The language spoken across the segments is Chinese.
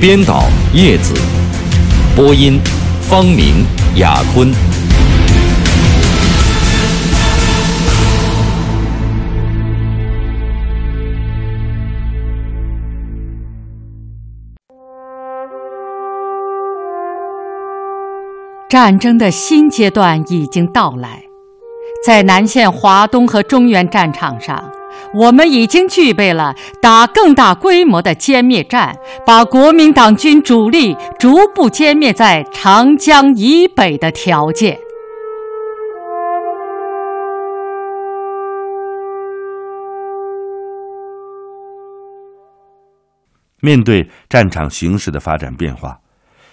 编导叶子，播音方明、雅坤。战争的新阶段已经到来，在南线华东和中原战场上。我们已经具备了打更大规模的歼灭战，把国民党军主力逐步歼灭在长江以北的条件。面对战场形势的发展变化，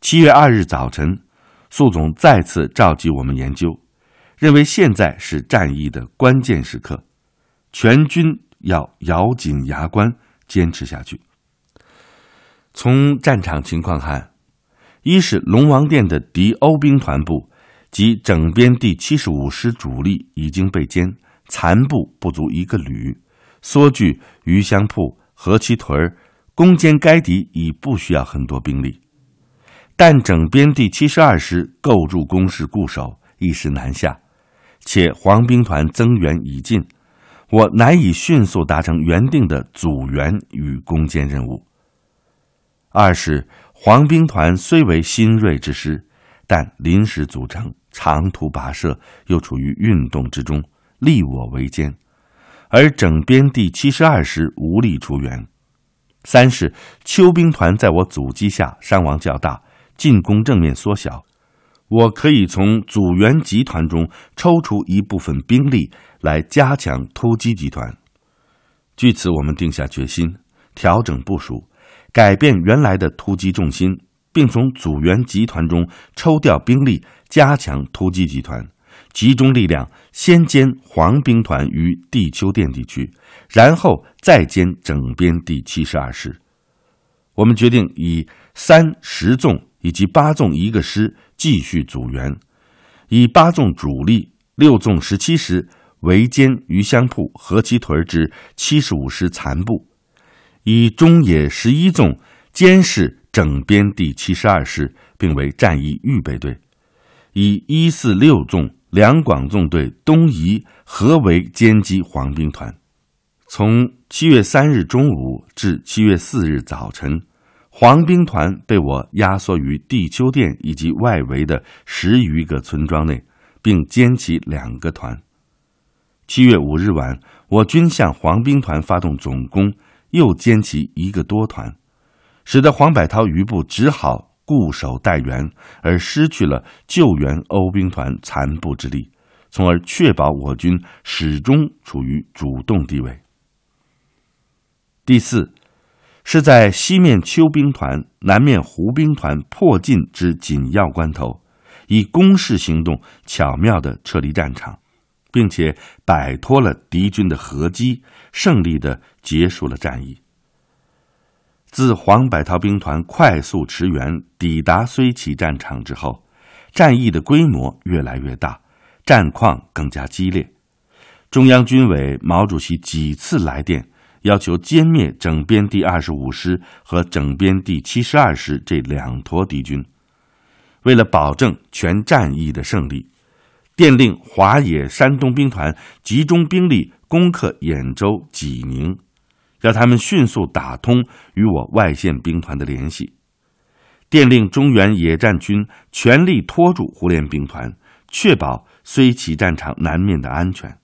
七月二日早晨，苏总再次召集我们研究，认为现在是战役的关键时刻。全军要咬紧牙关坚持下去。从战场情况看，一是龙王殿的敌欧兵团部及整编第七十五师主力已经被歼，残部不足一个旅，缩距余香铺、何其屯攻坚该敌已不需要很多兵力。但整编第七十二师构筑工事固守，一时难下，且黄兵团增援已尽。我难以迅速达成原定的组员与攻坚任务。二是黄兵团虽为新锐之师，但临时组成，长途跋涉，又处于运动之中，力我为艰，而整编第七十二师无力出援。三是邱兵团在我阻击下伤亡较大，进攻正面缩小。我可以从组员集团中抽出一部分兵力来加强突击集团。据此，我们定下决心，调整部署，改变原来的突击重心，并从组员集团中抽调兵力，加强突击集团，集中力量先歼黄兵团于地丘店地区，然后再歼整编第七十二师。我们决定以三十纵以及八纵一个师。继续组员，以八纵主力六纵十七师围歼余香铺、何其屯之七十五师残部，以中野十一纵监视整编第七十二师，并为战役预备队；以一四六纵两广纵队东移合围歼击黄兵团。从七月三日中午至七月四日早晨。黄兵团被我压缩于地丘店以及外围的十余个村庄内，并歼起两个团。七月五日晚，我军向黄兵团发动总攻，又歼其一个多团，使得黄百韬余部只好固守待援，而失去了救援欧兵团残部之力，从而确保我军始终处于主动地位。第四。是在西面邱兵团、南面胡兵团迫近之紧要关头，以攻势行动巧妙地撤离战场，并且摆脱了敌军的合击，胜利的结束了战役。自黄百韬兵团快速驰援抵达睢齐战场之后，战役的规模越来越大，战况更加激烈。中央军委毛主席几次来电。要求歼灭整编第二十五师和整编第七十二师这两坨敌军。为了保证全战役的胜利，电令华野山东兵团集中兵力攻克兖州、济宁，要他们迅速打通与我外线兵团的联系。电令中原野战军全力拖住胡琏兵团，确保睢齐战场南面的安全。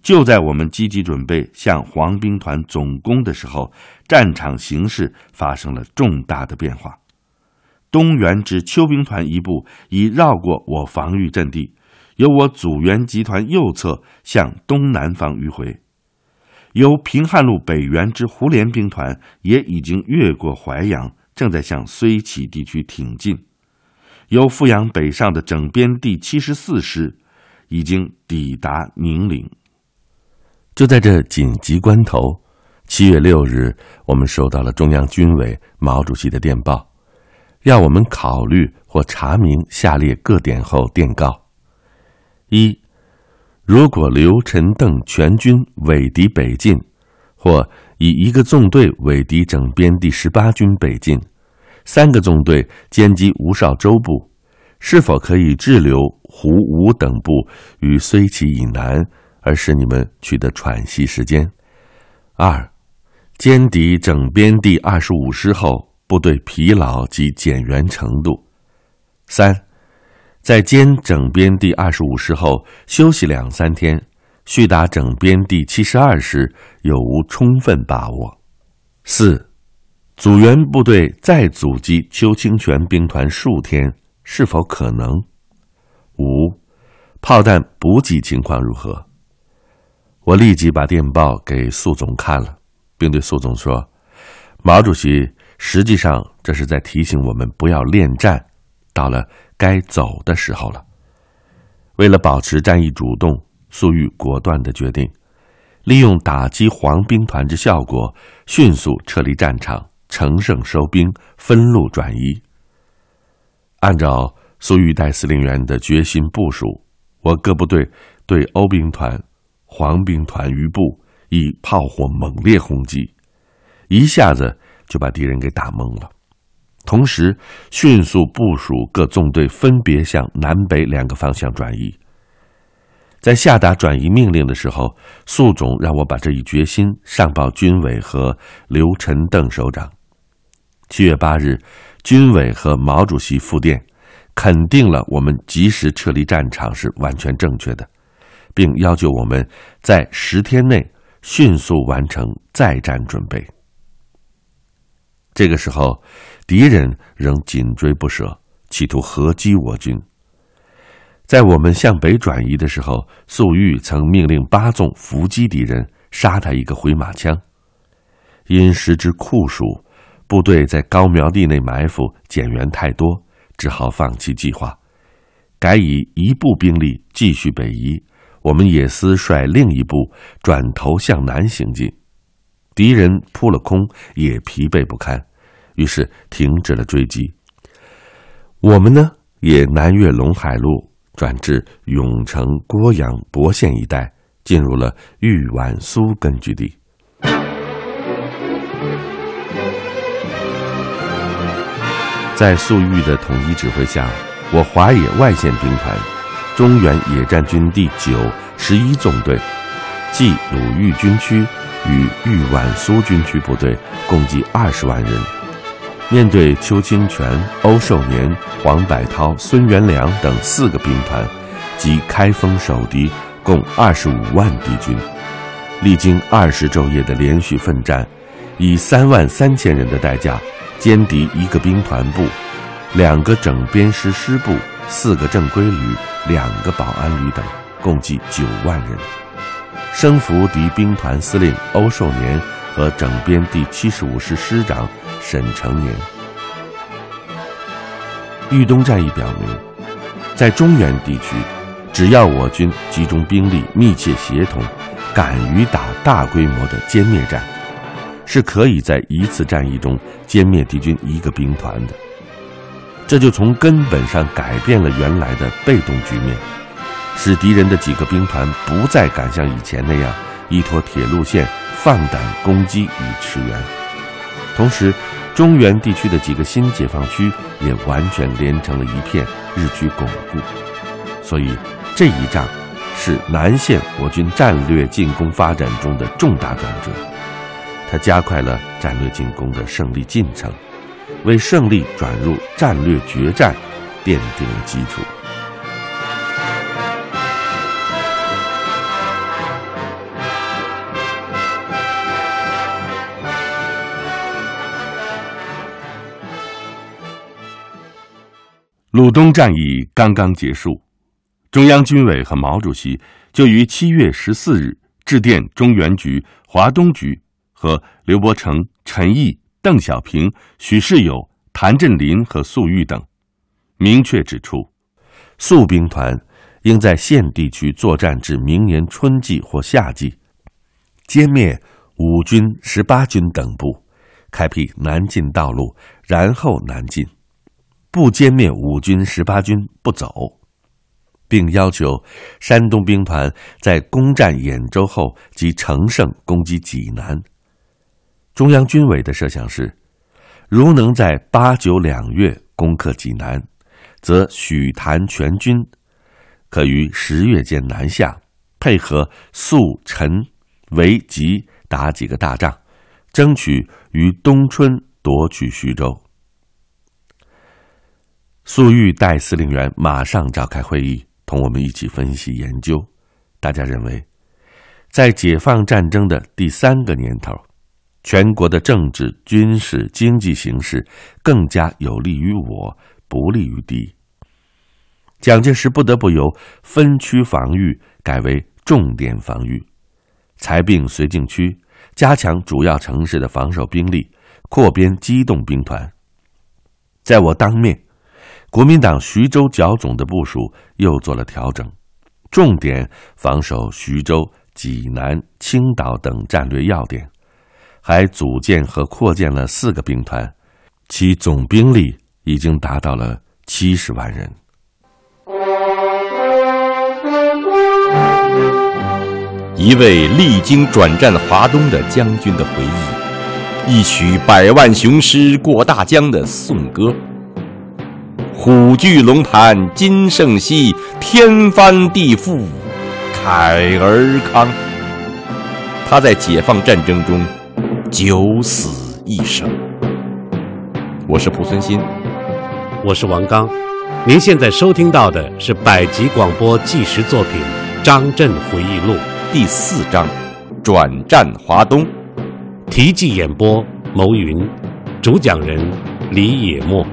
就在我们积极准备向黄兵团总攻的时候，战场形势发生了重大的变化。东原之邱兵团一部已绕过我防御阵地，由我组员集团右侧向东南方迂回；由平汉路北原之胡联兵团也已经越过淮阳，正在向睢杞地区挺进，由阜阳北上的整编第七十四师已经抵达宁陵。就在这紧急关头，七月六日，我们收到了中央军委毛主席的电报，要我们考虑或查明下列各点后电告：一、如果刘、陈、邓全军伪敌北进，或以一个纵队伪敌整编第十八军北进，三个纵队歼击吴绍周部，是否可以滞留胡、吴等部于睢杞以南？而使你们取得喘息时间。二，歼敌整编第二十五师后，部队疲劳及减员程度。三，在歼整编第二十五师后休息两三天，续打整编第七十二师有无充分把握？四，组员部队再阻击邱清泉兵团数天，是否可能？五，炮弹补给情况如何？我立即把电报给苏总看了，并对苏总说：“毛主席实际上这是在提醒我们不要恋战，到了该走的时候了。”为了保持战役主动，粟裕果断的决定，利用打击黄兵团之效果，迅速撤离战场，乘胜收兵，分路转移。按照粟裕代司令员的决心部署，我各部队对欧兵团。黄兵团余部以炮火猛烈轰击，一下子就把敌人给打懵了。同时，迅速部署各纵队分别向南北两个方向转移。在下达转移命令的时候，粟总让我把这一决心上报军委和刘、陈、邓首长。七月八日，军委和毛主席复电，肯定了我们及时撤离战场是完全正确的。并要求我们在十天内迅速完成再战准备。这个时候，敌人仍紧追不舍，企图合击我军。在我们向北转移的时候，粟裕曾命令八纵伏击敌人，杀他一个回马枪。因时之酷暑，部队在高苗地内埋伏，减员太多，只好放弃计划，改以一部兵力继续北移。我们野司率另一部转头向南行进，敌人扑了空，也疲惫不堪，于是停止了追击。我们呢，也南越陇海路，转至永城、郭阳、博县一带，进入了豫皖苏根据地。在粟裕的统一指挥下，我华野外线兵团。中原野战军第九、十一纵队，冀鲁豫军区与豫皖苏军区部队共计二十万人，面对邱清泉、欧寿年、黄百韬、孙元良等四个兵团及开封守敌共二十五万敌军，历经二十昼夜的连续奋战，以三万三千人的代价歼敌一个兵团部、两个整编师师部。四个正规旅、两个保安旅等，共计九万人，生俘敌兵团司令欧寿年和整编第七十五师师长沈成年。豫东战役表明，在中原地区，只要我军集中兵力、密切协同，敢于打大规模的歼灭战，是可以在一次战役中歼灭敌军一个兵团的。这就从根本上改变了原来的被动局面，使敌人的几个兵团不再敢像以前那样依托铁路线放胆攻击与驰援。同时，中原地区的几个新解放区也完全连成了一片，日趋巩固。所以，这一仗是南线我军战略进攻发展中的重大转折，它加快了战略进攻的胜利进程。为胜利转入战略决战奠定了基础。鲁东战役刚刚结束，中央军委和毛主席就于七月十四日致电中原局、华东局和刘伯承、陈毅。邓小平、许世友、谭震林和粟裕等，明确指出，粟兵团应在现地区作战至明年春季或夏季，歼灭五军、十八军等部，开辟南进道路，然后南进。不歼灭五军、十八军不走，并要求山东兵团在攻占兖州后即乘胜攻击济南。中央军委的设想是，如能在八九两月攻克济南，则许谭全军可于十月间南下，配合肃、陈、韦、吉打几个大仗，争取于冬春夺取徐州。粟裕代司令员马上召开会议，同我们一起分析研究。大家认为，在解放战争的第三个年头，全国的政治、军事、经济形势更加有利于我，不利于敌。蒋介石不得不由分区防御改为重点防御，裁并绥靖区，加强主要城市的防守兵力，扩编机动兵团。在我当面。国民党徐州剿总的部署又做了调整，重点防守徐州、济南、青岛等战略要点，还组建和扩建了四个兵团，其总兵力已经达到了七十万人。一位历经转战华东的将军的回忆，一曲百万雄师过大江的颂歌。虎踞龙盘今胜昔，天翻地覆慨而康。他在解放战争中九死一生。我是蒲存昕，我是王刚。您现在收听到的是百集广播纪实作品《张震回忆录》第四章《转战华东》，题记演播牟云，主讲人李野墨。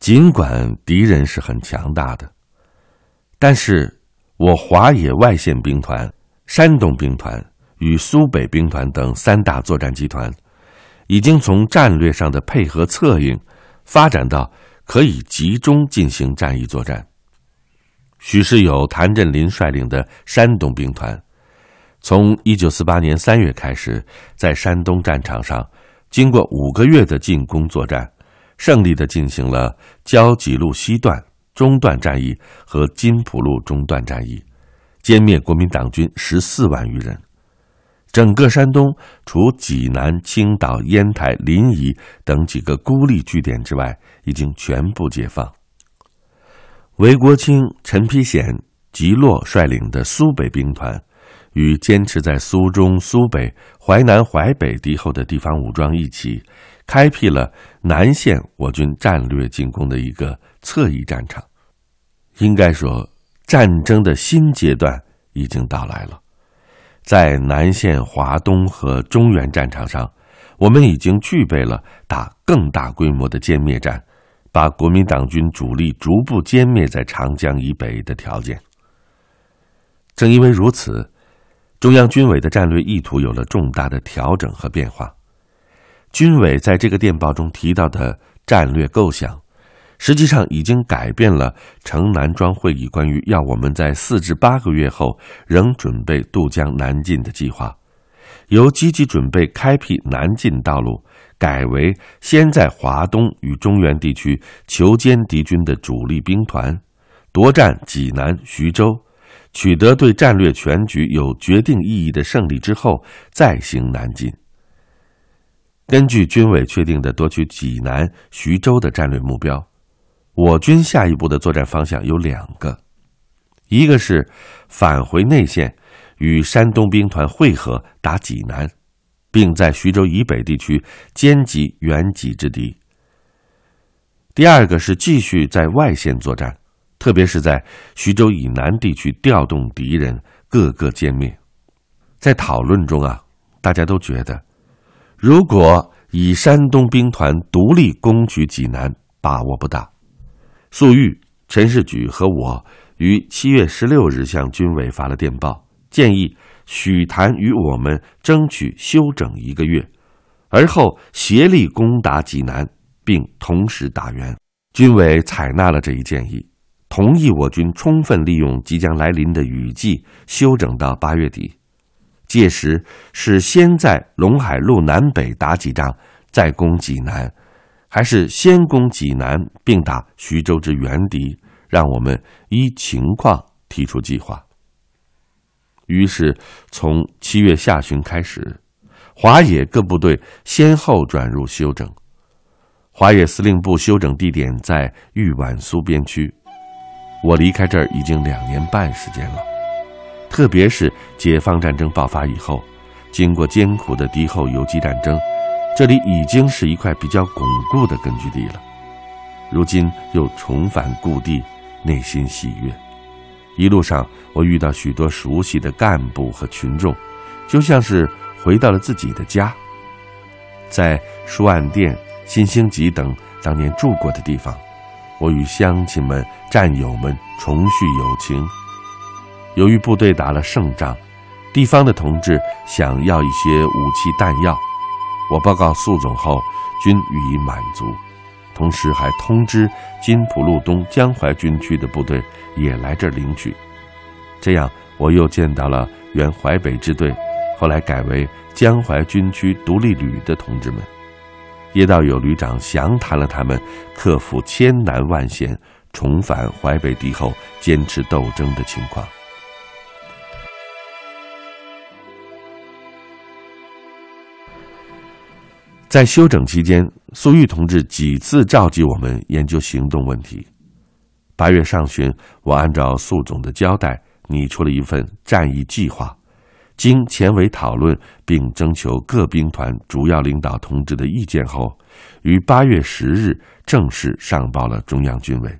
尽管敌人是很强大的，但是我华野外线兵团、山东兵团与苏北兵团等三大作战集团，已经从战略上的配合策应，发展到可以集中进行战役作战。许世友谭震林率领的山东兵团，从一九四八年三月开始，在山东战场上，经过五个月的进攻作战。胜利的进行了胶济路西段中段战役和金浦路中段战役，歼灭国民党军十四万余人。整个山东除济南、青岛、烟台、临沂等几个孤立据点之外，已经全部解放。韦国清、陈丕显、吉洛率领的苏北兵团，与坚持在苏中、苏北、淮南、淮北敌后的地方武装一起。开辟了南线我军战略进攻的一个侧翼战场，应该说，战争的新阶段已经到来了。在南线华东和中原战场上，我们已经具备了打更大规模的歼灭战，把国民党军主力逐步歼灭在长江以北的条件。正因为如此，中央军委的战略意图有了重大的调整和变化。军委在这个电报中提到的战略构想，实际上已经改变了城南庄会议关于要我们在四至八个月后仍准备渡江南进的计划，由积极准备开辟南进道路，改为先在华东与中原地区求歼敌军的主力兵团，夺占济南、徐州，取得对战略全局有决定意义的胜利之后，再行南进。根据军委确定的夺取济南、徐州的战略目标，我军下一步的作战方向有两个：一个是返回内线，与山东兵团会合打济南，并在徐州以北地区歼击原济之敌；第二个是继续在外线作战，特别是在徐州以南地区调动敌人，各个歼灭。在讨论中啊，大家都觉得。如果以山东兵团独立攻取济南，把握不大。粟裕、陈士举和我于七月十六日向军委发了电报，建议许谭与我们争取休整一个月，而后协力攻打济南，并同时打援。军委采纳了这一建议，同意我军充分利用即将来临的雨季，休整到八月底。届时是先在陇海路南北打几仗，再攻济南，还是先攻济南并打徐州之援敌？让我们依情况提出计划。于是，从七月下旬开始，华野各部队先后转入休整。华野司令部休整地点在豫皖苏边区。我离开这儿已经两年半时间了。特别是解放战争爆发以后，经过艰苦的敌后游击战争，这里已经是一块比较巩固的根据地了。如今又重返故地，内心喜悦。一路上，我遇到许多熟悉的干部和群众，就像是回到了自己的家。在书案店、新兴集等当年住过的地方，我与乡亲们、战友们重续友情。由于部队打了胜仗，地方的同志想要一些武器弹药，我报告粟总后，均予以满足，同时还通知金浦路东江淮军区的部队也来这儿领取。这样，我又见到了原淮北支队，后来改为江淮军区独立旅的同志们，叶道友旅长详谈了他们克服千难万险，重返淮北敌后，坚持斗争的情况。在休整期间，粟裕同志几次召集我们研究行动问题。八月上旬，我按照粟总的交代，拟出了一份战役计划。经前委讨论，并征求各兵团主要领导同志的意见后，于八月十日正式上报了中央军委。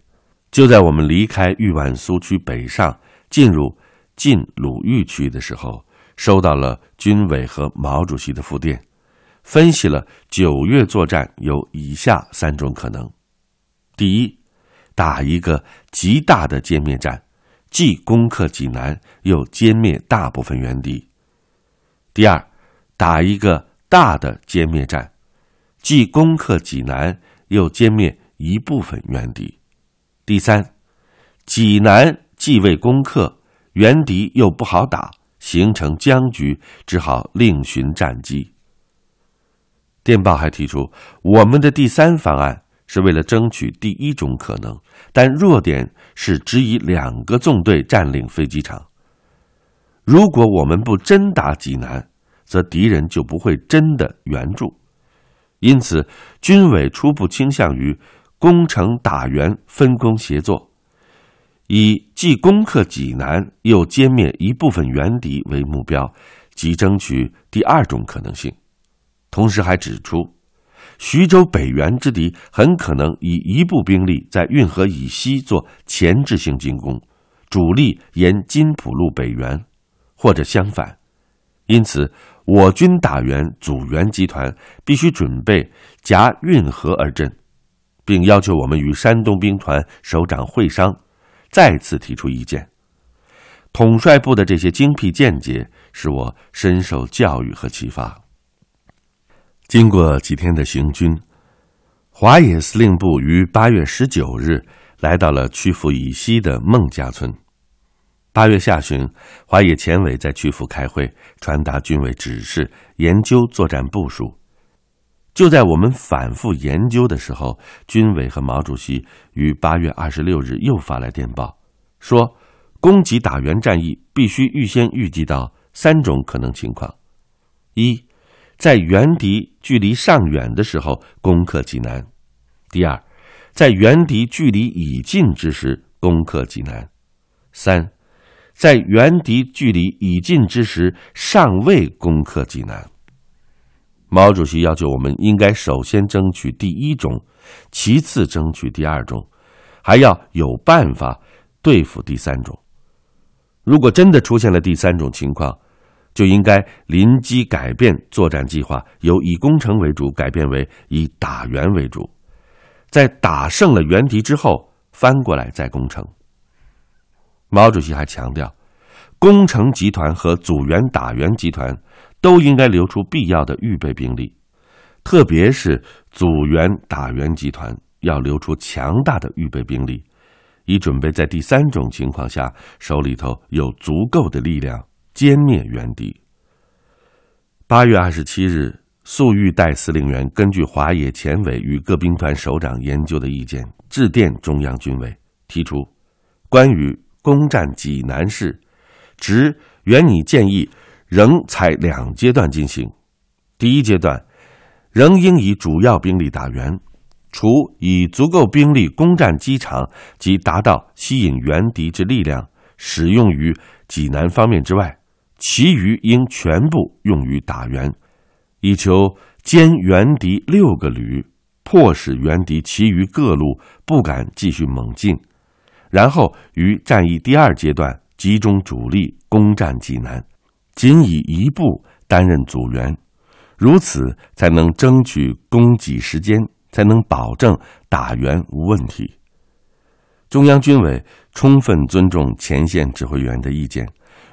就在我们离开豫皖苏区北上，进入晋鲁豫区的时候，收到了军委和毛主席的复电。分析了九月作战有以下三种可能：第一，打一个极大的歼灭战，既攻克济南，又歼灭大部分原敌；第二，打一个大的歼灭战，既攻克济南，又歼灭一部分援敌；第三，济南既未攻克，援敌又不好打，形成僵局，只好另寻战机。电报还提出，我们的第三方案是为了争取第一种可能，但弱点是只以两个纵队占领飞机场。如果我们不真打济南，则敌人就不会真的援助。因此，军委初步倾向于攻城打援分工协作，以既攻克济南又歼灭一部分援敌为目标，即争取第二种可能性。同时还指出，徐州北援之敌很可能以一部兵力在运河以西做前置性进攻，主力沿金浦路北援，或者相反。因此，我军打援阻援集团必须准备夹运河而阵，并要求我们与山东兵团首长会商，再次提出意见。统帅部的这些精辟见解，使我深受教育和启发。经过几天的行军，华野司令部于八月十九日来到了曲阜以西的孟家村。八月下旬，华野前委在曲阜开会，传达军委指示，研究作战部署。就在我们反复研究的时候，军委和毛主席于八月二十六日又发来电报，说攻击打援战役必须预先预计到三种可能情况：一。在援敌距离尚远的时候攻克济南；第二，在援敌距离已近之时攻克济南；三，在援敌距离已近之时尚未攻克济南。毛主席要求我们应该首先争取第一种，其次争取第二种，还要有办法对付第三种。如果真的出现了第三种情况，就应该临机改变作战计划，由以攻城为主改变为以打援为主，在打胜了援敌之后，翻过来再攻城。毛主席还强调，工程集团和组员打援集团都应该留出必要的预备兵力，特别是组员打援集团要留出强大的预备兵力，以准备在第三种情况下手里头有足够的力量歼灭援敌。八月二十七日，粟裕代司令员根据华野前委与各兵团首长研究的意见，致电中央军委，提出关于攻占济南市。直原拟建议，仍采两阶段进行。第一阶段，仍应以主要兵力打援，除以足够兵力攻占机场及达到吸引援敌之力量，使用于济南方面之外，其余应全部用于打援，以求歼援敌六个旅，迫使援敌其余各路不敢继续猛进，然后于战役第二阶段。集中主力攻占济南，仅以一部担任组员，如此才能争取供给时间，才能保证打援无问题。中央军委充分尊重前线指挥员的意见，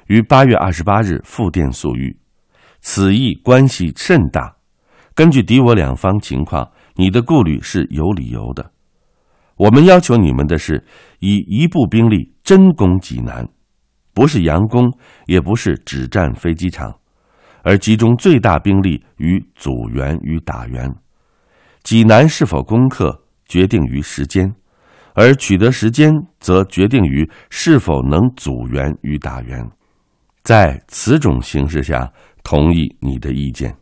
于八月二十八日复电粟裕，此役关系甚大。根据敌我两方情况，你的顾虑是有理由的。我们要求你们的是，以一部兵力真攻济南。不是佯攻，也不是只占飞机场，而集中最大兵力与组员与打援。济南是否攻克，决定于时间；而取得时间，则决定于是否能组员与打援。在此种形势下，同意你的意见。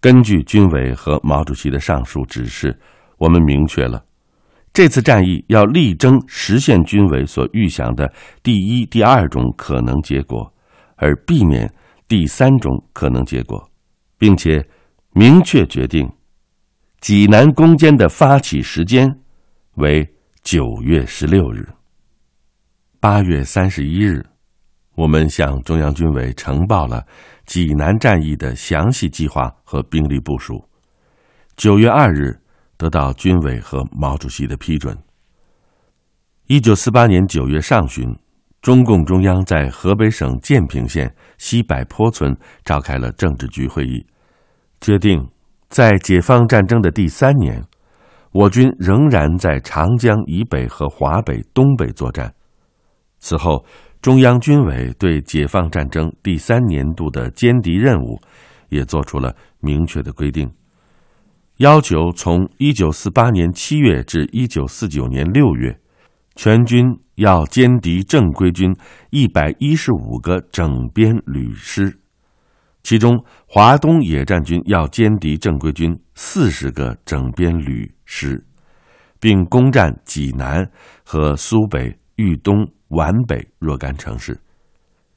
根据军委和毛主席的上述指示，我们明确了。这次战役要力争实现军委所预想的第一、第二种可能结果，而避免第三种可能结果，并且明确决定济南攻坚的发起时间为九月十六日。八月三十一日，我们向中央军委呈报了济南战役的详细计划和兵力部署。九月二日。得到军委和毛主席的批准。一九四八年九月上旬，中共中央在河北省建平县西柏坡村召开了政治局会议，决定在解放战争的第三年，我军仍然在长江以北和华北、东北作战。此后，中央军委对解放战争第三年度的歼敌任务也做出了明确的规定。要求从一九四八年七月至一九四九年六月，全军要歼敌正规军一百一十五个整编旅师，其中华东野战军要歼敌正规军四十个整编旅师，并攻占济南和苏北、豫东、皖北若干城市。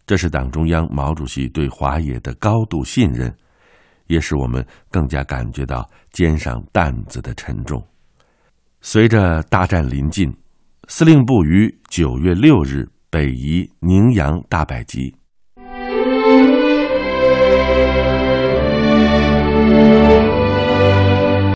这是党中央、毛主席对华野的高度信任。也使我们更加感觉到肩上担子的沉重。随着大战临近，司令部于九月六日北移宁阳大摆集，